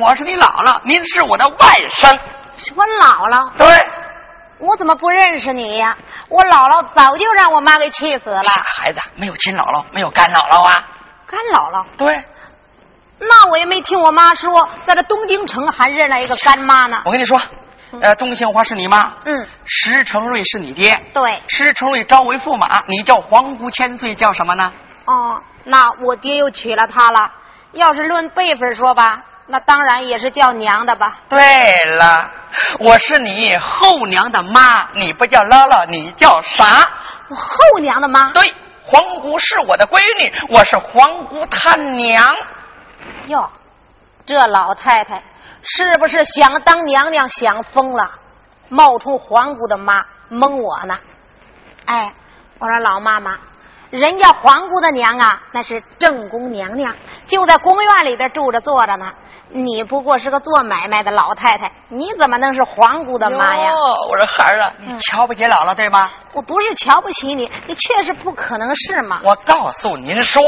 我是你姥姥，您是我的外甥。是我姥姥，对，我怎么不认识你呀？我姥姥早就让我妈给气死了。傻孩子，没有亲姥姥，没有干姥姥啊。干姥姥，对，那我也没听我妈说，在这东京城还认了一个干妈呢。我跟你说，呃，钟杏花是你妈，嗯，石成瑞是你爹。对，石成瑞招为驸马，你叫皇姑千岁，叫什么呢？哦，那我爹又娶了她了。要是论辈分说吧，那当然也是叫娘的吧。对了，我是你后娘的妈，你不叫姥姥，你叫啥？我后娘的妈。对，皇姑是我的闺女，我是皇姑她娘。哟，这老太太是不是想当娘娘想疯了，冒充皇姑的妈蒙我呢？哎，我说老妈妈，人家皇姑的娘啊，那是正宫娘娘，就在宫院里边住着坐着呢。你不过是个做买卖的老太太，你怎么能是皇姑的妈呀？哟我说孩儿啊，你瞧不起姥姥对吗？我不是瞧不起你，你确实不可能是嘛。我告诉您说，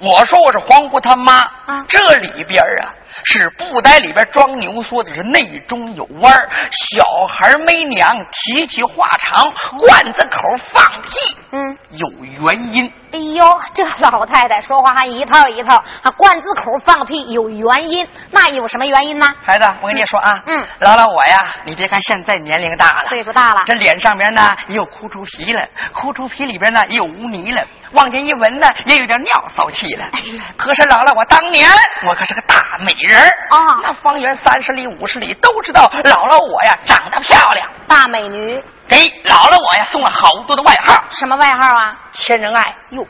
我说我是皇姑他妈，啊这里边啊是布袋里边装牛说的是内中有弯儿，小孩没娘提起话长，罐子口放屁嗯，有原因。哎呦，这老太太说话还一套一套，啊罐子口放屁，有原因，那有什么原因呢？孩子，我跟你说啊，嗯姥姥我呀，你别看现在年龄大了，岁数大了，这脸上边呢也有哭出皮了，哭出皮里边呢也有污泥了，往前一闻呢也有点尿骚气了。哎呀可是姥姥，我当年我可是个大美人儿啊那方圆三十里五十里都知道姥姥我呀长得漂亮，大美女，给姥姥我呀送了好多的外号，什么外号啊？千人爱，哟，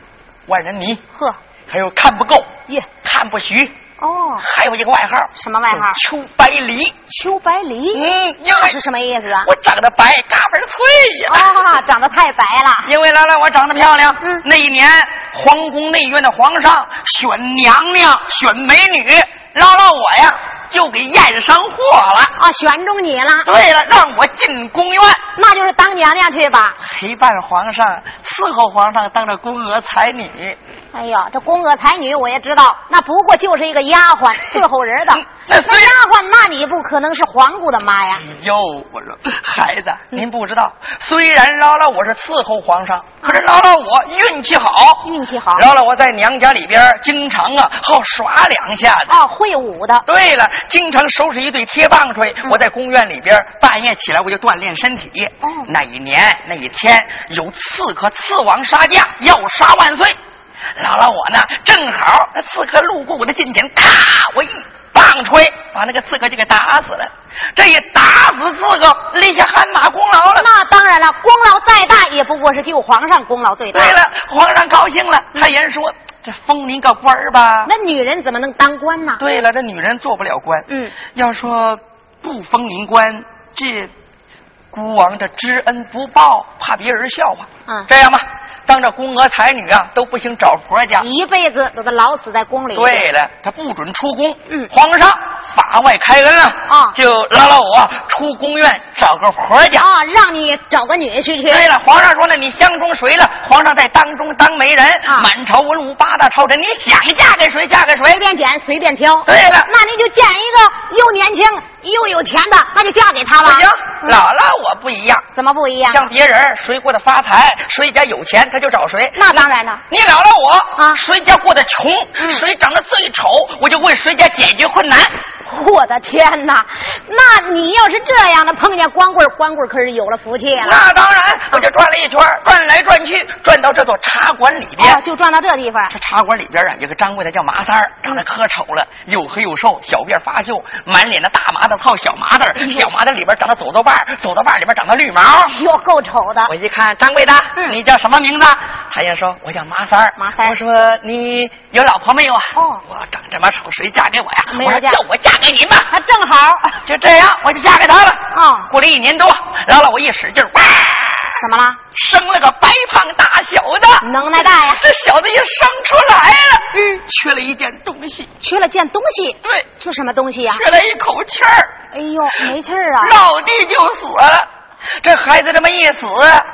万人迷，呵，还有看不够，耶，看不许，哦，还有一个外号，什么外号？秋白梨。秋白梨，嗯，因为那是什么意思啊？我长得白，嘎嘣脆呀。啊，长得太白了。因为姥姥我长得漂亮，嗯那一年皇宫内院的皇上选娘娘选美女，姥姥我呀就给验上货了。啊，选中你了，对了，让我进宫院那就是当娘娘去吧。陪伴皇上，伺候皇上，当着宫娥才女。哎呀，这宫娥才女我也知道，那不过就是一个丫鬟伺候人的。那虽丫鬟，那你不可能是皇姑的妈呀？哟，我说孩子，您不知道，虽然姥姥我是伺候皇上，可是姥姥我运气好，运气好姥姥我在娘家里边经常啊好耍两下子。哦，会武的。对了，经常收拾一对铁棒槌。我在宫院里边半夜起来我就锻炼身体。哦那一年那一天有刺客刺王杀驾，要杀万岁。姥姥我呢正好那刺客路过我的近前，咔，我一棒槌把那个刺客就给打死了。这一打死刺客，立下汗马功劳了。那当然了，功劳再大也不过是救皇上功劳最大。对了，皇上高兴了，他言说这封您个官儿吧。那女人怎么能当官呢？对了，这女人做不了官。嗯，要说不封您官，这孤王这知恩不报，怕别人笑话。嗯这样吧，当这宫娥才女啊，都不行找婆家。一辈子都得老死在宫里。对了，他不准出宫。嗯皇上法外开恩了啊就拉拉我出宫院找个婆家。啊，让你找个女婿去。对了，皇上说了，你相中谁了？皇上在当中当媒人，啊满朝文武八大朝臣，你想嫁给谁嫁给谁随。便拣，随便挑。对了，那你就见一个又年轻又有钱的，那就嫁给他吧。不行，嗯姥姥我不一样。怎么不一样？像别人谁过得发财，谁家有钱，他就找谁。那当然了。你姥姥我啊谁家过得穷，嗯谁长得最丑，我就为谁家解决困难。我的天哪！那你要是这样的碰见光棍儿，光棍儿可是有了福气了。那当然，我就转了一圈，转来转去，转到这座茶馆里边。哦，就转到这地方。这茶馆里边啊，有个掌柜的叫麻三儿，长得可丑了，又黑又瘦，小辫发秀，满脸的大麻子套小麻子儿，小麻子里边长的走豆瓣儿，走走瓣儿里边长的绿毛。哟，够丑的我。一看，掌柜的，嗯你叫什么名字？他也说，我叫麻三儿。马三儿我说你有老婆没有啊？哦我长这么丑，谁嫁给我呀？我说没人嫁叫我嫁给您吧。啊，正好。就这样，我就嫁给他了。哦过了一年多，然后我一使劲，哇，怎么了？生了个白胖大小的，能耐大呀！这小子也生出来了，嗯，缺了一件东西，缺了件东西。对，缺什么东西呀、缺了一口气儿，哎呦，没气儿啊！落地就死了。这孩子这么一死，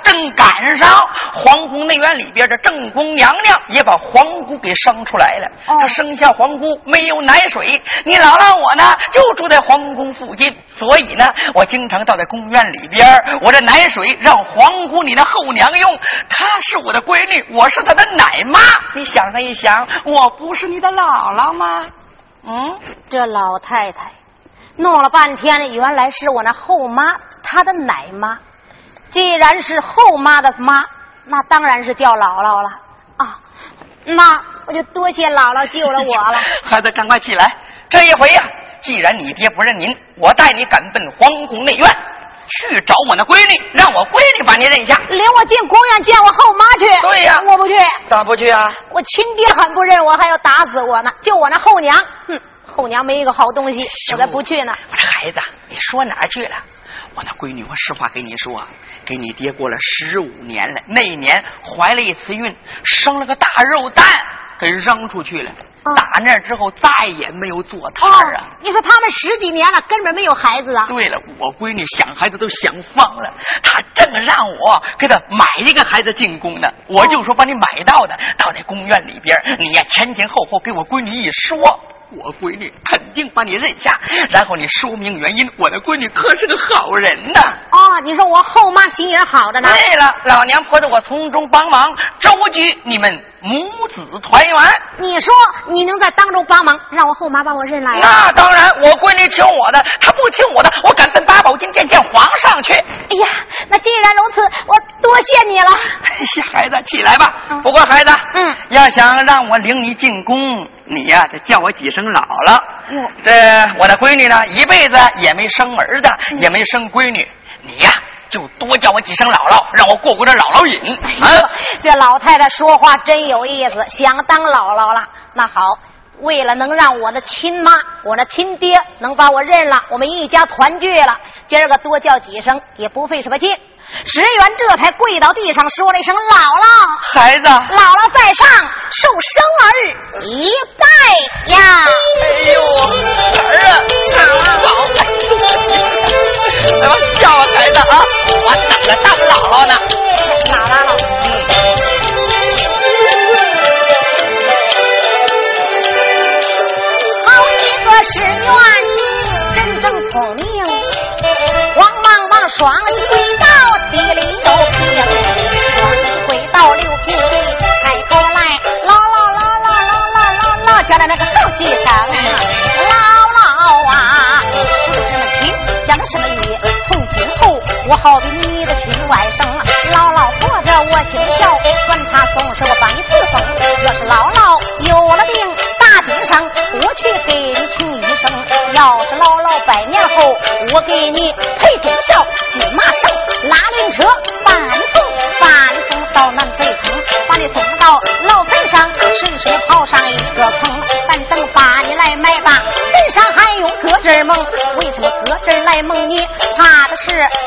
正赶上皇宫内院里边的正宫娘娘也把皇姑给生出来了。哦她生下皇姑没有奶水，你姥姥我呢就住在皇宫附近，所以呢，我经常到在宫院里边，我这奶水让皇姑你那后娘用，她是我的闺女，我是她的奶妈。你想上一想，我不是你的姥姥吗？嗯，这老太太弄了半天，原来是我那后妈，她的奶妈。既然是后妈的妈，那当然是叫姥姥了啊。那我就多谢姥姥救了我了。孩子，赶快起来！这一回呀、既然你爹不认您，我带你赶奔皇宫内院，去找我那闺女，让我闺女把你认下。领我进宫院见我后妈去。对呀我不去。咋不去啊？我亲爹还不认我，还要打死我呢。就我那后娘，哼，后娘没一个好东西，我才不去呢。我这孩子，你说哪儿去了？我那闺女，我实话跟你说，给你爹过了十五年了。那一年怀了一次孕，生了个大肉蛋，给扔出去了。哦打那之后再也没有做摊哦儿啊。，你说他们十几年了，根本没有孩子啊。对了，我闺女想孩子都想疯了，她正让我给她买一个孩子进宫呢。我就说把你买到的，到在宫院里边，你呀前前后后给我闺女一说，我闺女肯定把你认下，然后你说明原因。我的闺女可是个好人呐。哦，你说我后妈心眼好着呢。对了，老娘婆子我从中帮忙，周举你们母子团圆。你说你能在当中帮忙，让我后妈把我认来呀？那当然，我闺女听我的，她不听我的，我敢奔八宝金殿见皇上去。哎呀，那既然如此，我多谢你了。哎呀，孩子，起来吧。嗯不过孩子，嗯，要想让我领你进宫，你呀、得叫我几声姥姥。哟这我的闺女呢，一辈子也没生儿子，也没生闺女，你呀、就多叫我几声姥姥，让我过过这姥姥瘾啊。这老太太说话真有意思，想当姥姥了。那好，为了能让我的亲妈、我的亲爹能把我认了，我们一家团聚了，今儿个多叫几声也不费什么劲。石原这才跪到地上说了一声：“姥姥，孩子，姥姥在上，受生儿一拜呀！”哎呦，儿啊，好，哎我笑啊，孩子啊，我等着当姥姥呢。姥姥，好一个石原，真正聪明，慌忙忙双膝讲的什么语，从今后我好比你的亲外甥，姥姥活着我姓肖，端茶送水我帮你侍奉，要是姥姥有了病大街上，我去给你请医生，要是姥姥百年后，我给你配忠孝，金马上拉轮车搬送搬送到南北坑，把你送到老坟上，顺水刨上一个坑，咱等把你来埋吧，坟上还用搁这儿蒙，在梦里怕的是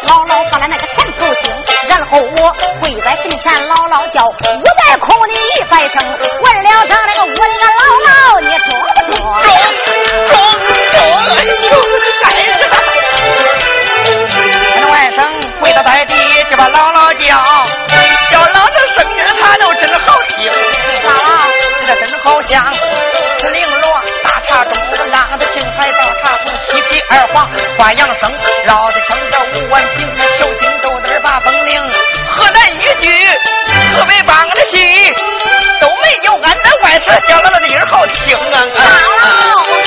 姥姥把那个甜头醒然后我跪在坟前姥姥叫我在哭你一百声问了声那个我那个姥姥你坐不坐坐坐坐你就该死的他的外甥跪倒在地就把姥姥叫叫姥姥声音他都真好听姥姥你可真好像二黄花阳生，绕的成个五万平，小金豆子把风铃，河南豫剧特别棒的戏，都没有俺那外侧小姥姥的音好听啊！好，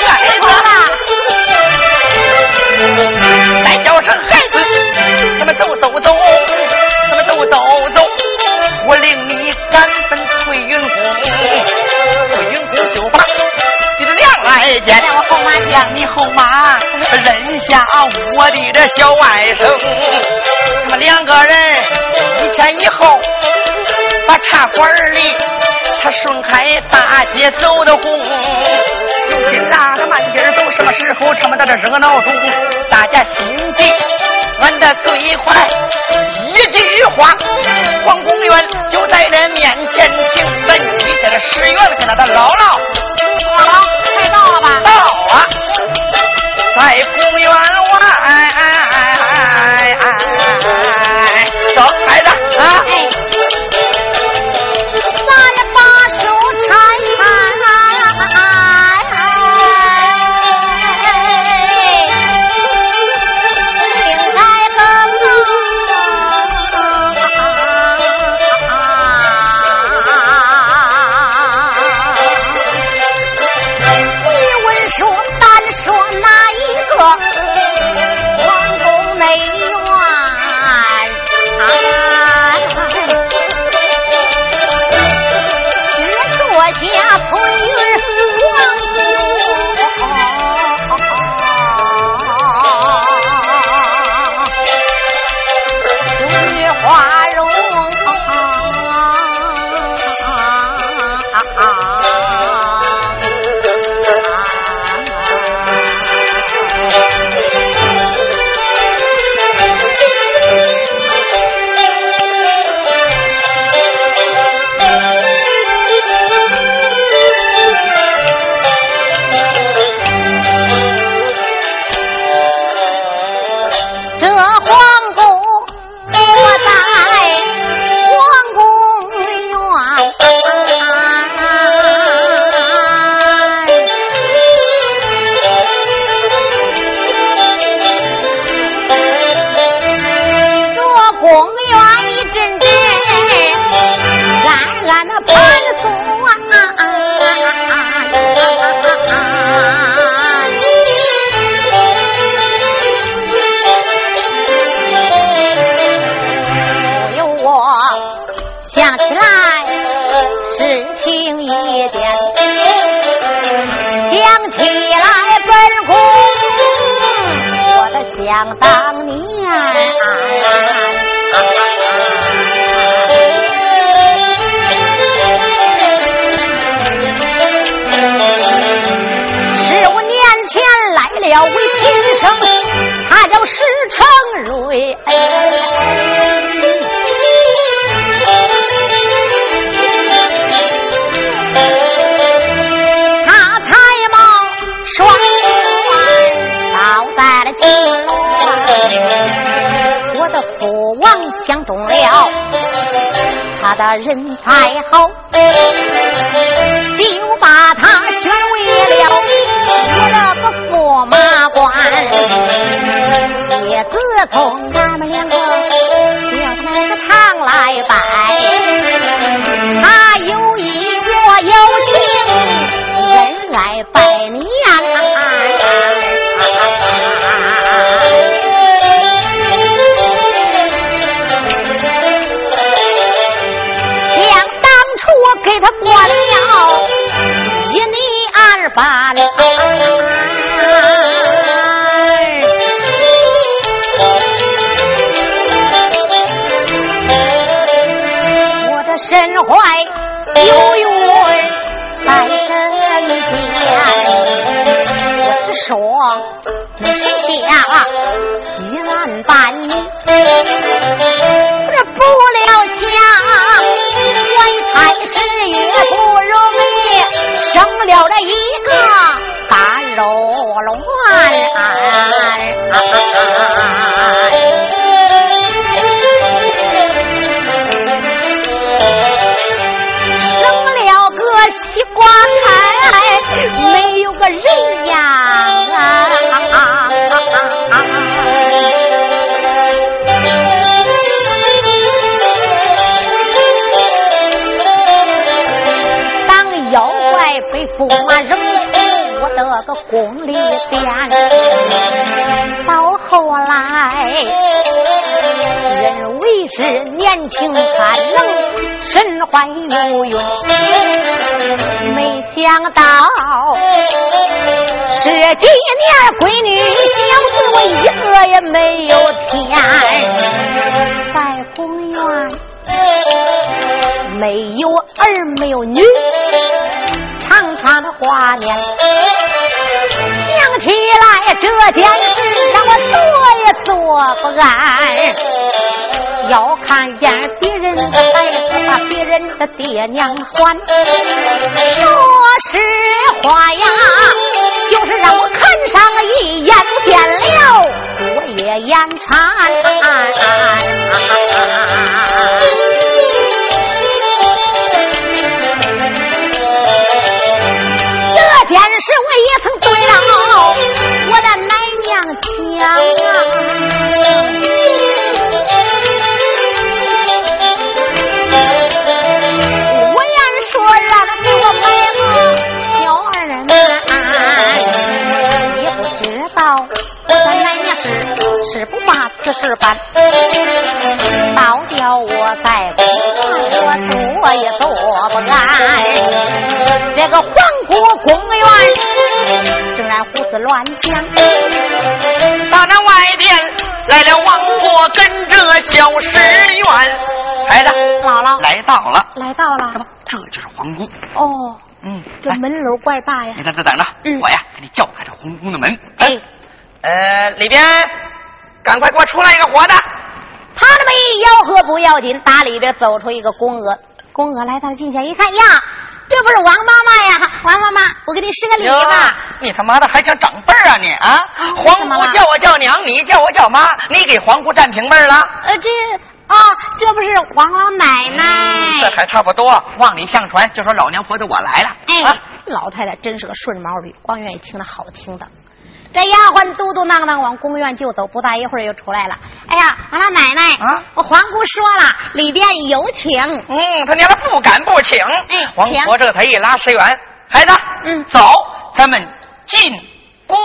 太多了。再叫声孩子，咱们走走走，咱们走走走，我领你赶奔翠云宫，你的娘来见。让我后妈让你后妈认下我的这小外甥，他们两个人一前一后，把茶馆里他顺开大街走的红。如今哪个慢劲儿走？什么时候他们在这热闹中？大家心急，俺的最快一句话，皇宫院就在这面前停。本地这个十元跟他的姥姥，姥姥，快到了吧？到啊，在公园外，走，孩子啊。哎，的人才好，就把他选为了我的个驸马官。也自从俺们两个叫他那个堂来拜，是年轻才能，身怀有孕，没想到十几年闺女小子我一个也没有添，在公园没有儿没有女。长长的画面，想起来这件事，让我做也做不安。要看见别人的孩子把别人的爹娘还，说实话呀，就是让我看上一眼，见了我也眼馋。这件事我也曾对了我的奶娘讲啊，乱想，大那外边来了王婆跟着小石院，孩子，姥姥。来到了，来到了，这就是皇宫。哦，嗯，这门楼怪大呀。你。在这等着，嗯。我呀给你叫开这皇宫的门。哎，呃，里边赶快给我出来一个活的。他这么一吆喝不要紧，打里边走出一个宫娥，宫娥来到近前一看呀，这不是王妈妈呀？王妈妈，我给你施个礼哟吧。你他妈的还想长辈儿啊你啊！怎皇姑叫我叫娘，你叫我叫妈，你给皇姑占平辈儿了？呃，这啊，这不是王老奶奶？这还差不多。望里相传，就说老娘婆子我来了。哎，啊老太太真是个顺毛驴，光愿意听那好听的。这丫鬟嘟嘟囔囔往宫院就走，不大一会儿又出来了。哎呀，王老奶奶，啊我皇姑说了，里边有请。嗯，他娘的不敢不请。哎王请婆这才一拉石元，孩子，嗯走，咱们进宫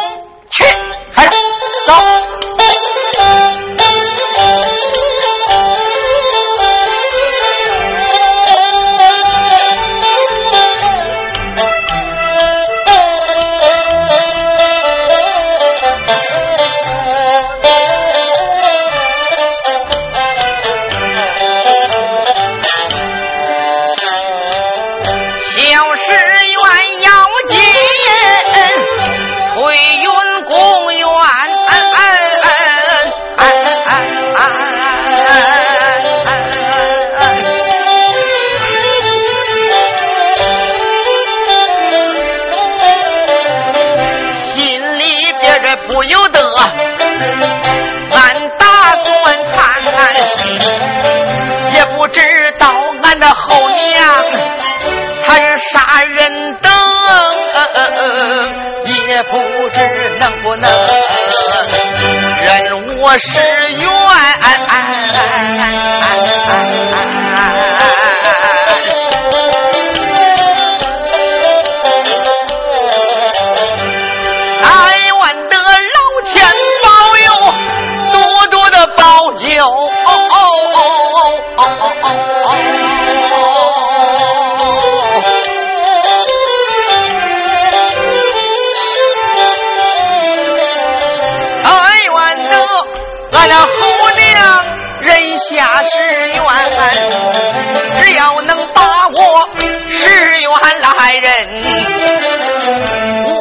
来人，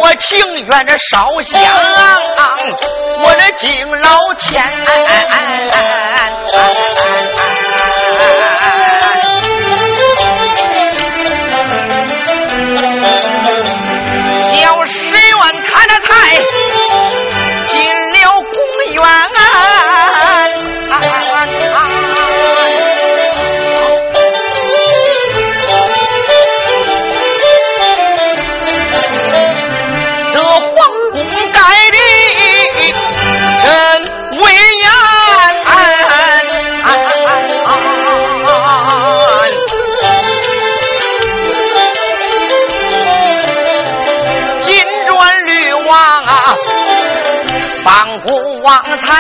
我情愿这烧香，我这敬老天。彩，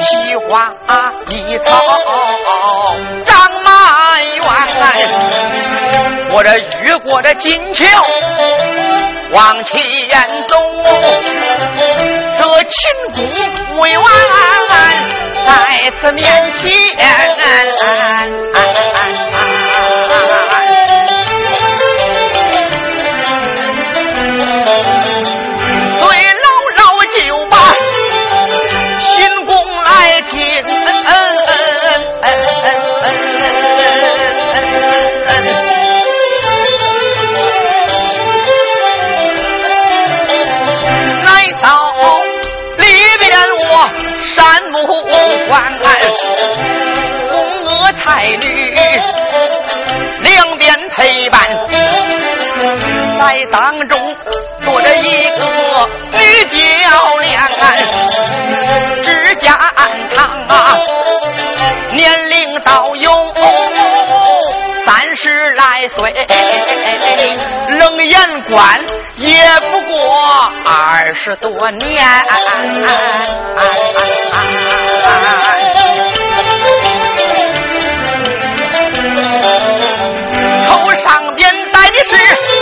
奇花异草长满园。我这越过这金桥往前走，这秦宫未完，在此面岁，冷眼观，也不过二十多年。头上边戴的是。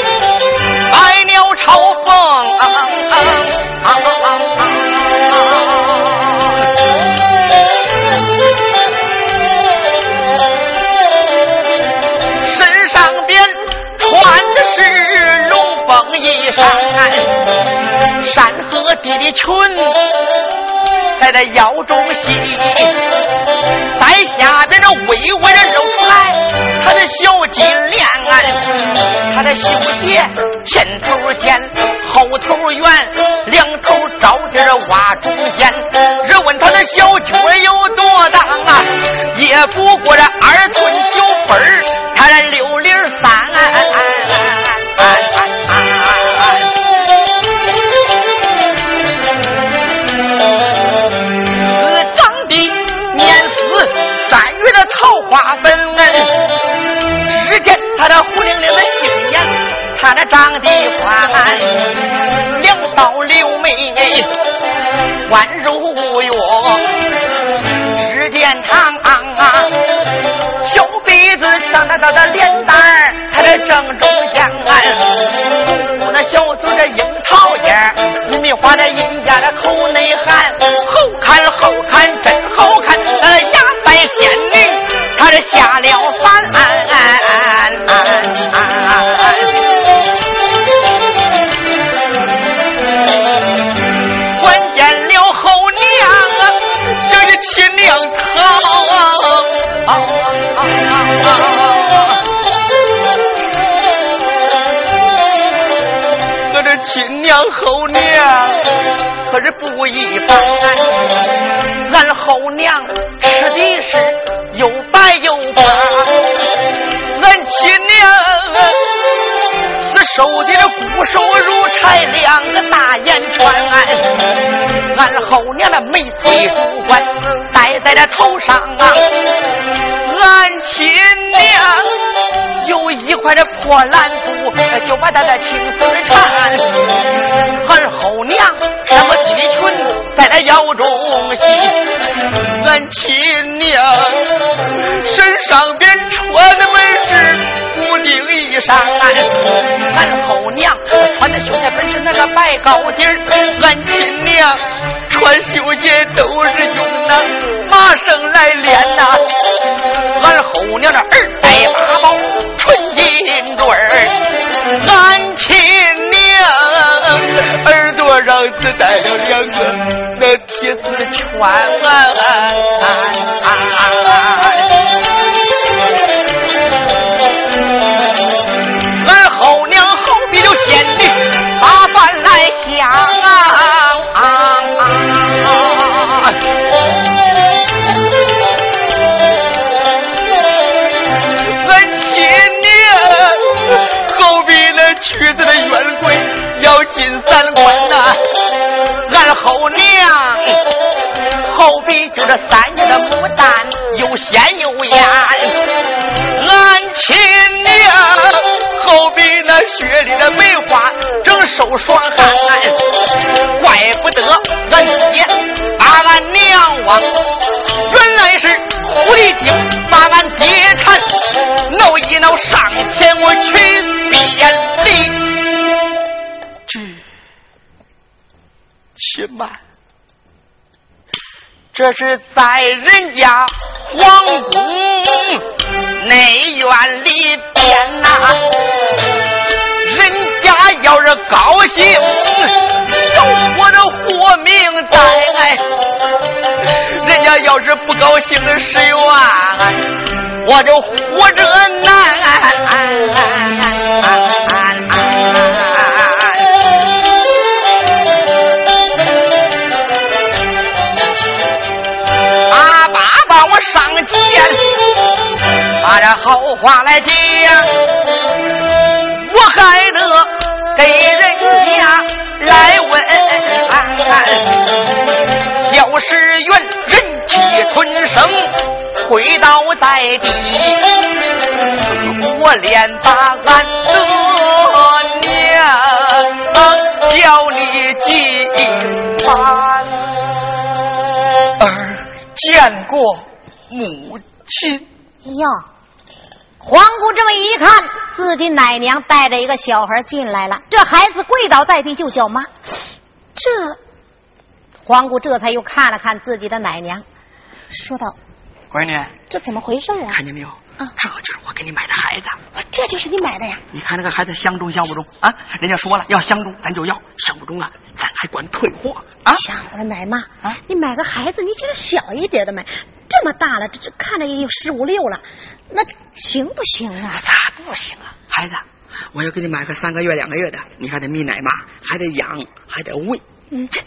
山，山河地的群在这腰中系，在下边这微微的露出来，他的小金链。他的绣鞋前头尖，后头圆，两头着地挖中间。若问他的小脚有多大啊？也不过这二寸九分，他这六厘三。他那长得宽，两道柳眉弯如月，只见长啊，小鼻子长得到的脸蛋，他的正中间，那小嘴这樱桃尖，紫米花的印家的口内含，娘后娘可是不一般，俺后娘吃的是又白又胖，俺亲娘是瘦的骨瘦如柴，两个大眼圈，俺后娘的眉翠珠冠戴在这头上啊，俺亲娘有一块这破蓝布，就把他的青丝缠。俺后娘什么地的裙在那腰中系，俺亲娘身上边穿的本是固定衣裳，俺后娘穿的绣鞋本是那个白高底儿，俺亲娘穿绣鞋都是用那麻绳来练呐，俺后娘的耳戴八宝纯金坠儿，俺亲娘。耳朵上只戴了两个那铁丝圈，啊梅花，正受霜寒。怪不得俺爹。张望，原来是狐狸精把俺爹缠，闹一闹上前我去便离。这，且慢，这是在人家皇宫内院里边呐，要是高兴。有我的活命在，人家要是不高兴的十元，我就活着难。阿爸把我上前，把这好话来讲，我还得给人家。来问，小石原人气吞声，跪倒在地，我连把俺的娘叫你几番，儿见过母亲哟。黄姑这么一看，自己奶娘带着一个小孩进来了，这孩子跪倒在地就叫妈。这皇姑这才又看了看自己的奶娘，说道：“闺女，这怎么回事啊？看见没有？啊，这就是我给你买的孩子。这就是你买的呀？你看那个孩子相中相不中啊？人家说了，要相中咱就要，相不中了，咱还管退货啊。想我的奶妈啊，你买个孩子，你就是小一点的买。”这么大了，这这看着也有十五六了，那行不行啊？咋不行啊？孩子，我要给你买个三个月、两个月的，你还得泌奶妈，还得养，还得喂。嗯，这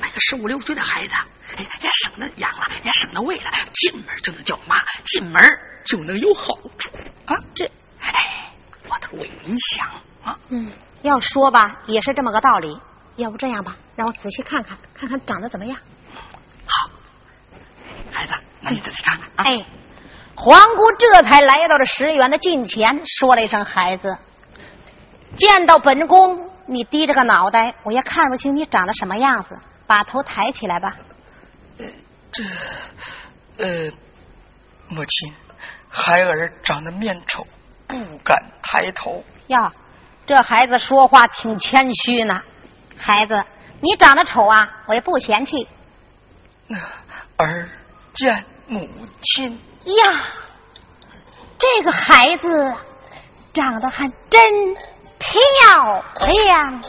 买个十五六岁的孩子，哎，也省得养了，也省得喂了，进门就能叫妈，进门就能有好处啊。这，哎，我都为你想啊。嗯，要说吧，也是这么个道理。要不这样吧，让我仔细看看，看看长得怎么样。好，孩子。那你仔细看看。哎，皇姑这才来到了石原的近前，说了一声：“孩子，见到本宫，你低着个脑袋，我也看不清你长得什么样子，把头抬起来吧。”这，呃，母亲，孩儿长得面丑，不敢抬头。呀，这孩子说话挺谦虚呢。孩子，你长得丑啊，我也不嫌弃。那儿。见母亲呀，这个孩子长得还真漂亮。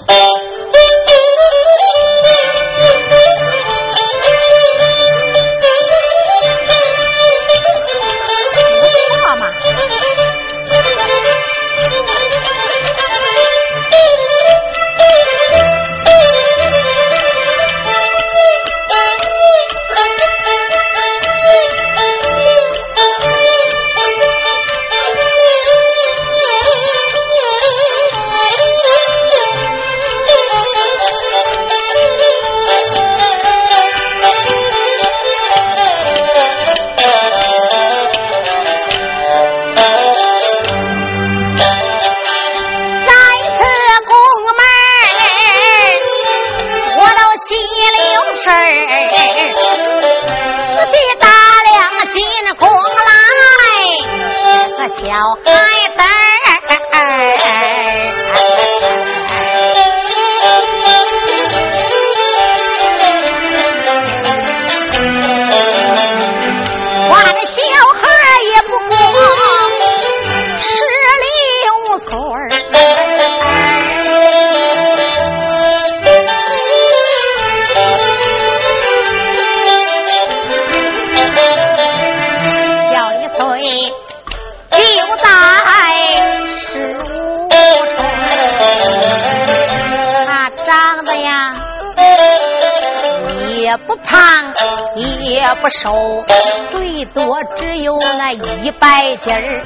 手，最多只有那一百斤儿，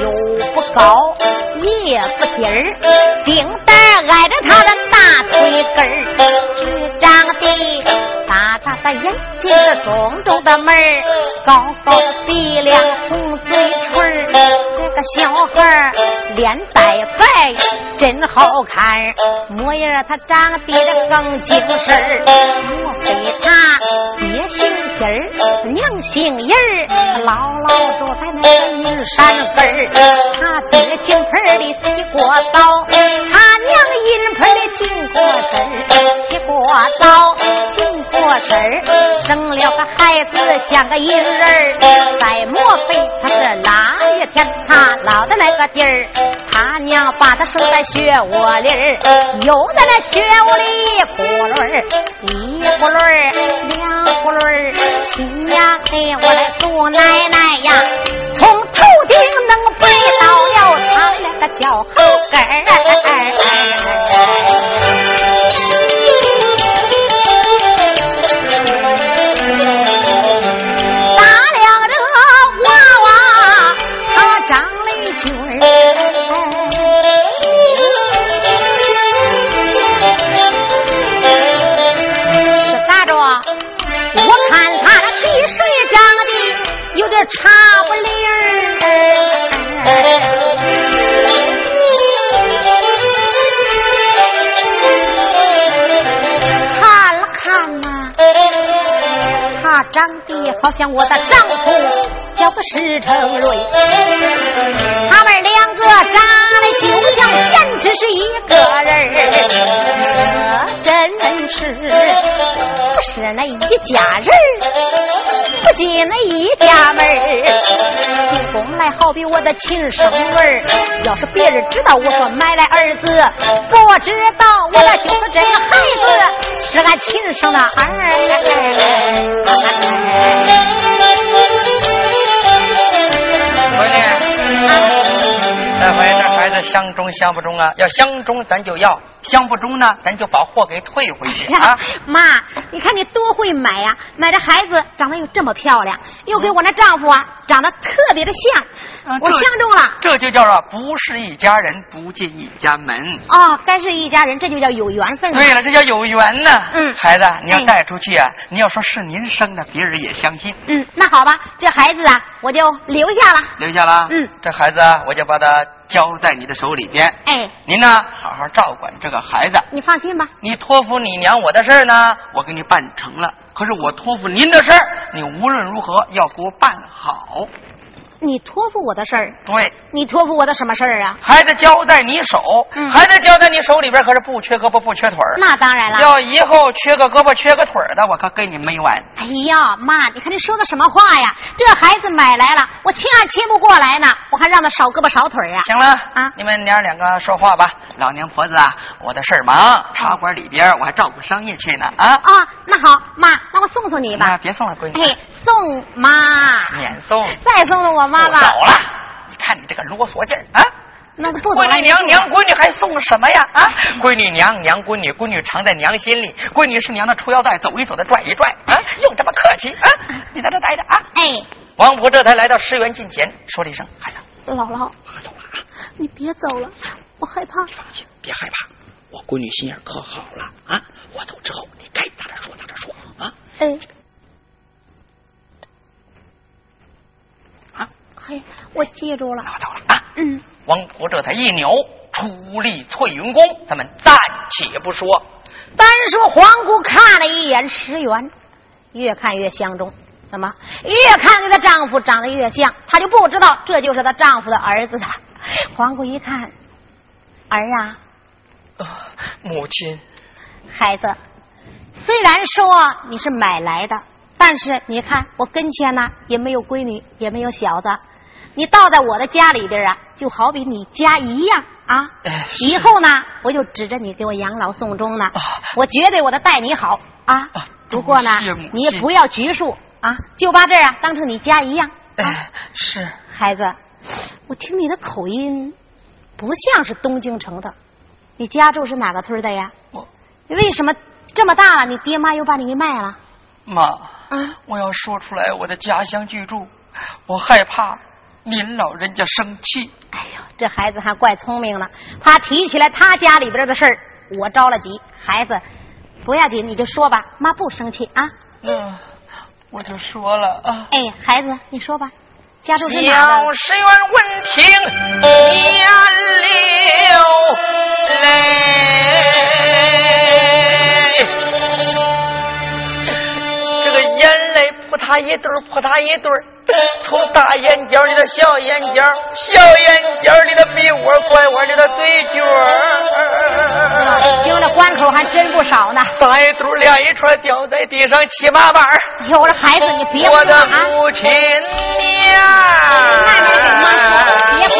又不高也不低儿，顶蛋挨着他的大腿根儿，长得大大的眼睛的肿肿的门儿，高高的鼻梁红嘴唇儿，这个小孩儿脸白白真好看，模样他长得更精神莫非？他爹姓金儿，娘姓银儿，姥姥住在那个银山根儿。他爹金盆里洗过澡，他娘银盆里浸过身洗过澡，浸过身生了个孩子像个银人再莫非他是哪一天他老的那个地儿？他娘把他生在血窝里儿，有的那血窝里一轱辘一轱辘两轱辘亲呀，给我来祖奶奶呀，从头顶能背到了他的那个脚后跟儿。差不离儿，看了看呐，他长得好像我的丈夫，叫个石成瑞。他们两个长得就像，简直是一个人真是不是那一家人进那一家门进宫来好比我的亲生儿。要是别人知道我说买来儿子，不知道我那就是这个孩子是俺亲生的儿。闺女，这回这孩子相中相不中啊？要相中咱就要。相不中呢，咱就把货给退回去啊！妈，你看你多会买呀！买这孩子长得又这么漂亮，又跟我那丈夫啊长得特别的像，我相中了。这就叫做不是一家人不进一家门。哦，该是一家人，这就叫有缘分。对了，这叫有缘呢。嗯，孩子，你要带出去啊，你要说是您生的，别人也相信。嗯，那好吧，这孩子啊，我就留下了。留下了。嗯，这孩子我就把他。交在你的手里边，哎，您呢，好好照管这个孩子。你放心吧。你托付你娘我的事儿呢，我给你办成了。可是我托付您的事儿，你无论如何要给我办好。你托付我的事儿，对，你托付我的什么事儿啊？孩子交在你手，孩子交在你手里边，可是不缺胳膊不缺腿儿。那当然了，要以后缺个胳膊缺个腿儿的，我可跟你没完。哎呀，妈，你看你说的什么话呀？这孩子买来了，我亲还亲不过来呢，我还让他少胳膊少腿儿啊。行了啊，你们娘两个说话吧。老娘婆子啊，我的事儿忙，茶馆里边我还照顾生意去呢啊。啊，那好，妈，那我送送你吧。别送了，闺女。哎，送妈。免送。再送送我妈妈。走了。你看你这个啰嗦劲儿啊！那不闺女娘娘闺女还送什么呀？啊，闺女娘娘闺女闺女常在娘心里，闺女是娘的出腰带，走一走的拽一拽啊，又这么客气啊？你在这待着啊！哎，王婆这才来到石原近前，说了一声：“孩子，姥姥，我走了啊！你别走了，我害怕。你放心，别害怕，我闺女心眼可好了啊！我走之后，你该咋着说咋着说啊！哎。”嘿，我记住了。那我走了啊。嗯。王婆这才一扭，出力翠云宫。咱们暂且不说，单说皇姑看了一眼石原，越看越相中。怎么？越看跟她丈夫长得越像，她就不知道这就是她丈夫的儿子了。皇姑一看，儿啊，母亲，孩子，虽然说你是买来的，但是你看我跟前呢，也没有闺女，也没有小子。你倒在我的家里边啊，就好比你家一样啊！以后呢，我就指着你给我养老送终呢。我绝对我的待你好啊！不过呢，你也不要拘束啊，就把这儿啊当成你家一样。哎，是孩子，我听你的口音不像是东京城的，你家住是哪个村的呀？我为什么这么大了，你爹妈又把你给卖了？妈，嗯，我要说出来我的家乡居住，我害怕。您老人家生气，哎呦，这孩子还怪聪明呢。他提起来他家里边的事儿，我着了急。孩子，不要紧，你就说吧，妈不生气啊。嗯，我就说了啊。哎，孩子，你说吧，家住是哪的？小石原闻听，眼流泪。他一对扑他一对从大眼角里的小眼角，小眼角里的鼻窝，拐弯里的嘴角行了关口还真不少呢。大一肚两一串掉在地上七八瓣有了孩子，你别哭啊！我的母亲娘，慢慢给妈说，别哭，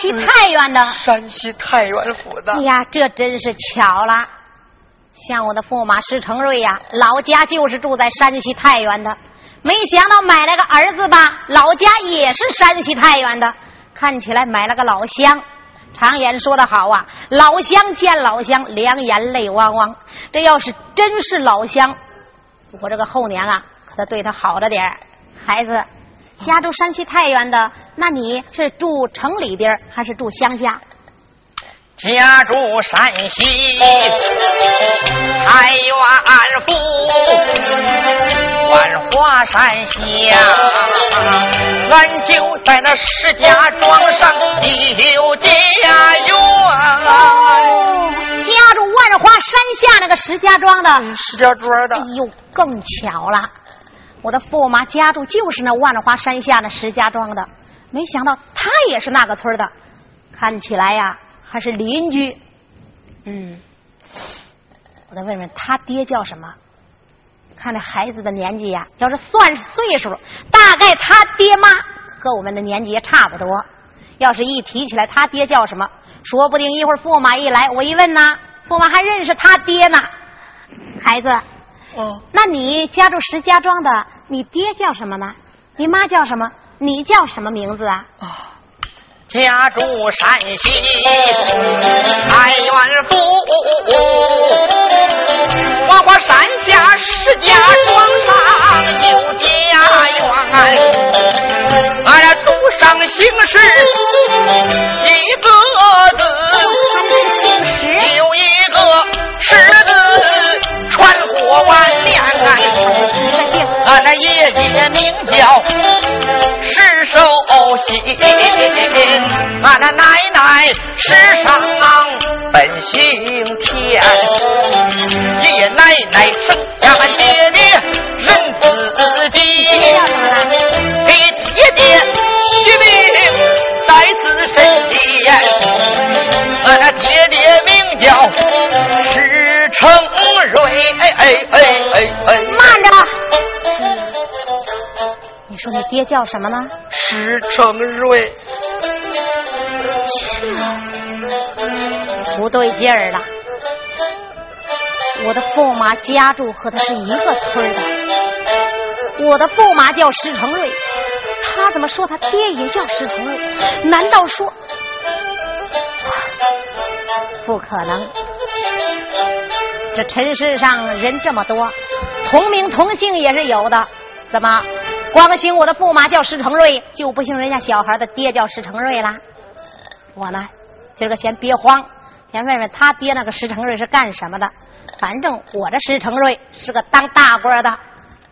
西太原的？山西太原府的。哎呀，这真是巧了。像我的驸马石成瑞呀，老家就是住在山西太原的。没想到买了个儿子吧，老家也是山西太原的。看起来买了个老乡。常言说得好啊，老乡见老乡，两眼泪汪汪。这要是真是老乡。我这个后娘啊，可得对他好着点孩子，家住山西太原的，那你是住城里边还是住乡下？家住山西太原府万花山下，俺就在那石家庄上有家园。家住万花山下那个石家庄的，石家庄的，哎呦，更巧了，我的驸马家住就是那万花山下那石家庄的，没想到他也是那个村的，看起来呀还是邻居。嗯，我再问问他爹叫什么？看这孩子的年纪呀，要是算岁数，大概他爹妈和我们的年纪也差不多。要是一提起来他爹叫什么？说不定一会儿驸马一来，我一问呢，驸马还认识他爹呢。孩子，哦，那你家住石家庄的，你爹叫什么呢？你妈叫什么？你叫什么名字啊？家住山西太原府花花山下石家庄上有家园，俺这祖上姓石一个字，有一个狮子传过万年。俺那爷爷名叫石守信，俺那奶奶石上本姓田，爷爷奶奶生下爹爹认自己，给爹爹续名在此身边，哎、爹爹名叫石成瑞。哎哎哎哎哎，慢着，你说你爹叫什么呢？石成瑞。不对劲儿了，我的驸马家住和他是一个村的，我的驸马叫石成瑞，他怎么说他爹也叫石成瑞？难道说？不可能！这尘世上人这么多，同名同姓也是有的。怎么，光姓我的驸马叫石成瑞，就不姓人家小孩的爹叫石成瑞了？我呢，今儿个先别慌，先问问他爹那个石成瑞是干什么的。反正我这石成瑞是个当大官的，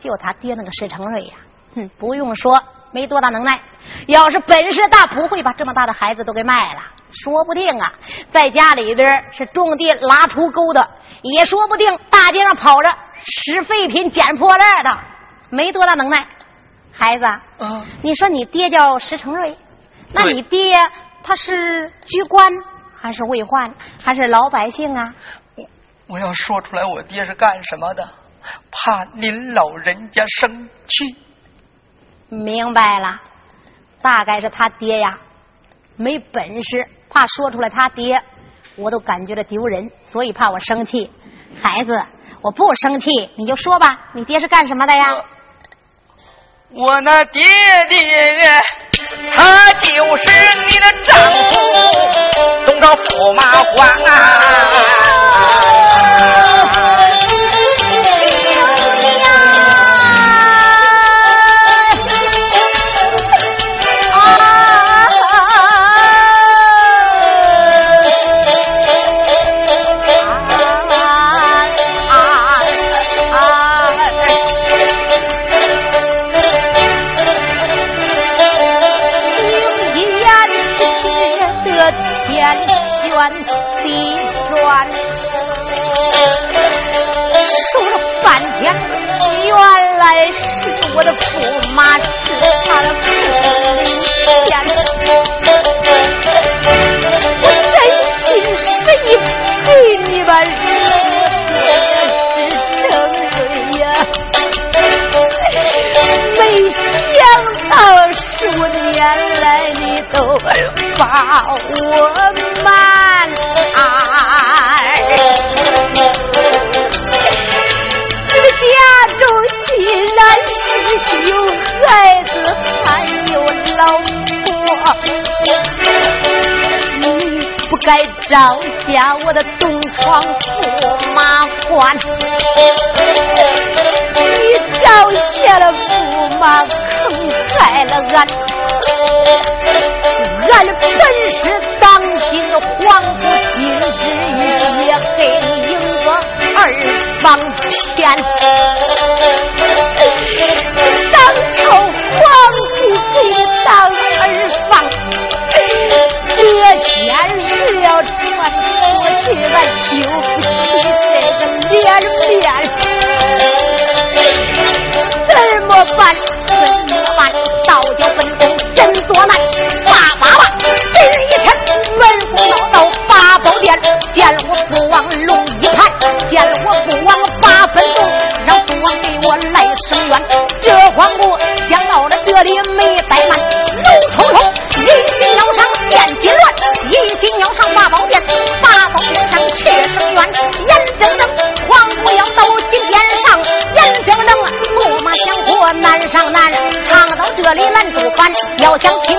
就他爹那个石成瑞呀，哼，不用说，没多大能耐。要是本事大，不会把这么大的孩子都给卖了。说不定啊，在家里边是种地拉出沟的，也说不定大街上跑着拾废品捡破烂的，没多大能耐。孩子，嗯，你说你爹叫石成瑞，那你爹他是居官还是尉宦还是老百姓啊？我我要说出来我爹是干什么的，怕您老人家生气。明白了，大概是他爹呀，没本事。怕说出来他爹，我都感觉着丢人，所以怕我生气。孩子，我不生气，你就说吧，你爹是干什么的呀？我那爹爹，他就是你的丈夫，东朝驸马官把我瞒，这个家中竟然是。有孩子还有老婆，你不该招下我的东床驸马官，你招下了驸马，坑害了俺，俺本是当今皇族，今日也给你赢个二房偏。朝皇帝给你当儿方，这件事要传出去，俺 Okay.